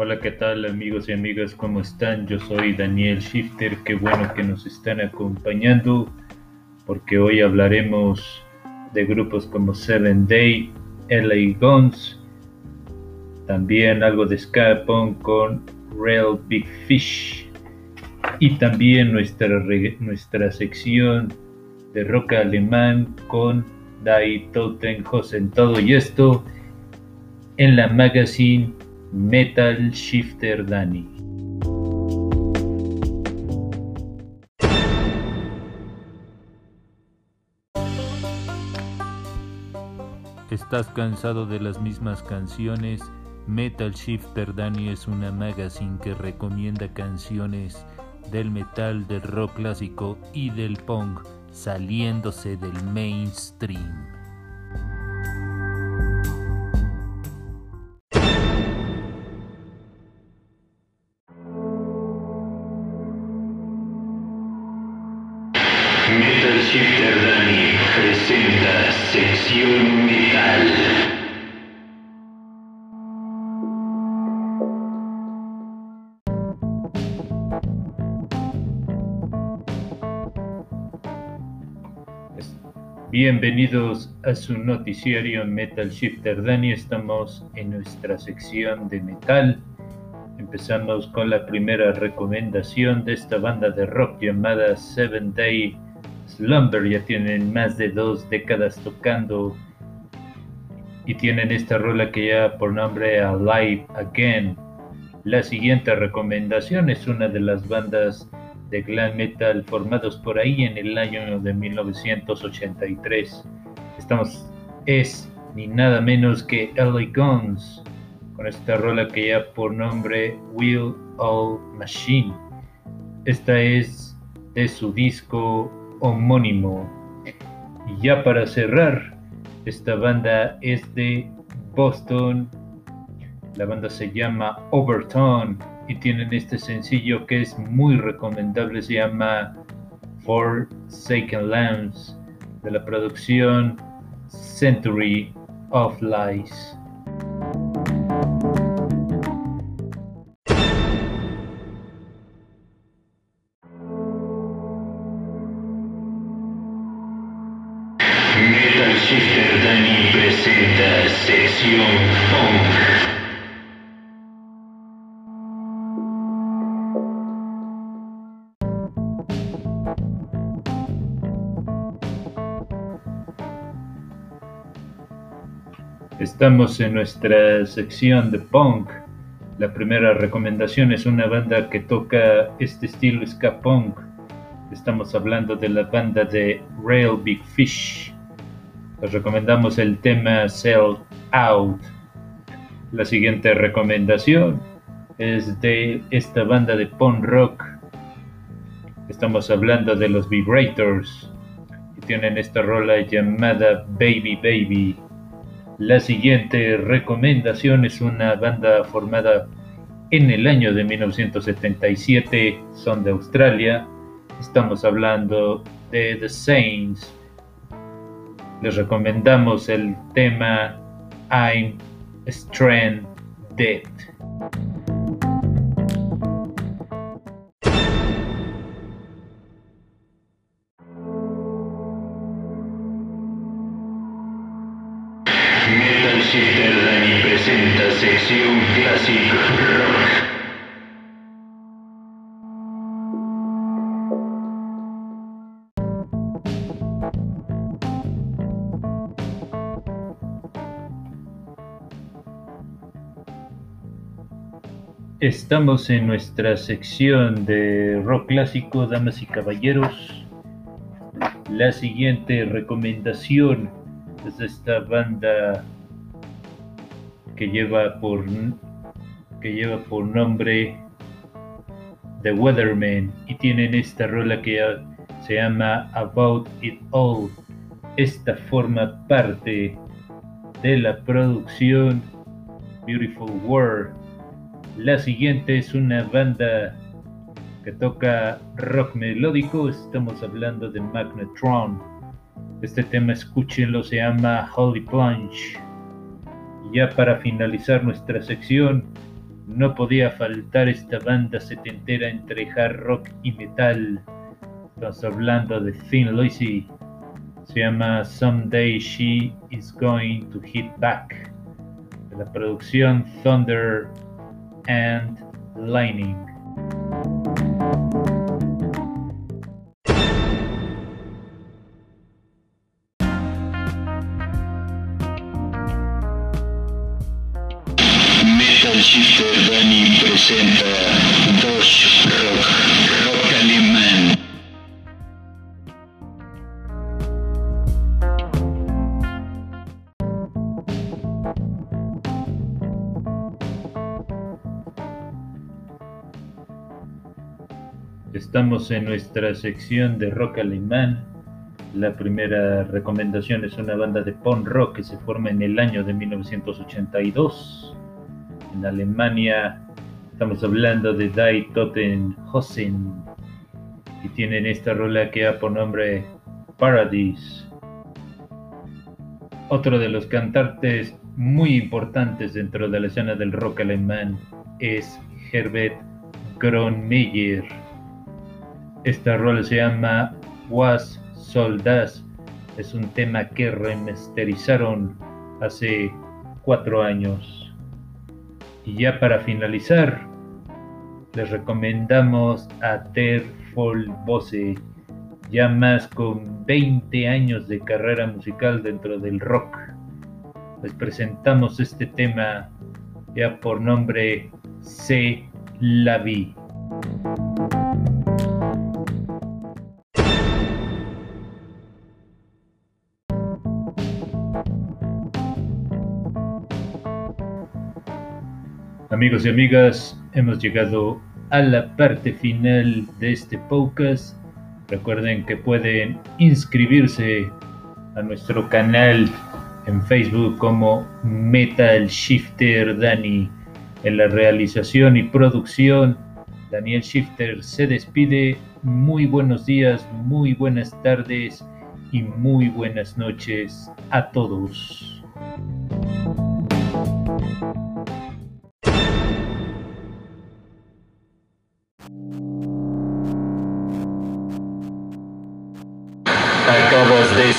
Hola, ¿qué tal amigos y amigas? ¿Cómo están? Yo soy Daniel Shifter, qué bueno que nos están acompañando porque hoy hablaremos de grupos como Seven Day, LA Guns, también algo de ska con Real Big Fish y también nuestra, nuestra sección de rock alemán con Die Totenhausen, todo y esto en la magazine Metal Shifter Danny. ¿Estás cansado de las mismas canciones? Metal Shifter Danny es una magazine que recomienda canciones del metal, del rock clásico y del punk saliéndose del mainstream. Bienvenidos a su noticiario Metal Shifter Dani. Estamos en nuestra sección de metal. Empezamos con la primera recomendación de esta banda de rock llamada Seven Day Slumber. Ya tienen más de dos décadas tocando y tienen esta rola que ya por nombre Alive Again. La siguiente recomendación es una de las bandas de glam metal formados por ahí en el año de 1983. Estamos, es ni nada menos que LA Guns, con esta rola que ya por nombre Will All Machine. Esta es de su disco homónimo. Y ya para cerrar, esta banda es de Boston. La banda se llama Overtone y tienen este sencillo que es muy recomendable, se llama Forsaken Lambs de la producción Century of Lies. Dani presenta sección funk. Estamos en nuestra sección de punk. La primera recomendación es una banda que toca este estilo ska punk. Estamos hablando de la banda de Real Big Fish. Les recomendamos el tema Sell Out. La siguiente recomendación es de esta banda de punk rock. Estamos hablando de los Vibrators. Y tienen esta rola llamada Baby Baby. La siguiente recomendación es una banda formada en el año de 1977, son de Australia. Estamos hablando de The Saints. Les recomendamos el tema I'm Stranded. Metal Shifter Dani presenta sección Classic Rock. Estamos en nuestra sección de rock clásico, damas y caballeros. La siguiente recomendación es de esta banda que lleva por que lleva por nombre The Weathermen y tienen esta rola que se llama About It All. Esta forma parte de la producción Beautiful World. La siguiente es una banda que toca rock melódico. Estamos hablando de Magnetron. Este tema, escúchenlo, se llama Holy Plunge. Ya para finalizar nuestra sección, No podía faltar esta banda setentera entre hard rock y metal. Estamos hablando de Thin Lizzy. Se llama Someday She Is Going to Hit Back. La producción Thunder and lining. Metal Shifter Dani presenta Dos Rock, Rock Estamos en nuestra sección de rock alemán. La primera recomendación es una banda de punk rock que se forma en el año de 1982 en Alemania. Estamos hablando de Die Totenhausen y tienen esta rola que da por nombre Paradise. Otro de los cantantes muy importantes dentro de la escena del rock alemán es Herbert Grönemeyer. Esta rola se llama Was Soldas. Es un tema que remasterizaron hace cuatro años. Y ya para finalizar, les recomendamos a Ter Voce, ya más con 20 años de carrera musical dentro del rock. Les presentamos este tema ya por nombre C. La Vi. Amigos y amigas, hemos llegado a la parte final de este podcast. Recuerden que pueden inscribirse a nuestro canal en Facebook como Metal Shifter Dani. En la realización y producción, Daniel Shifter se despide. Muy buenos días, muy buenas tardes y muy buenas noches a todos.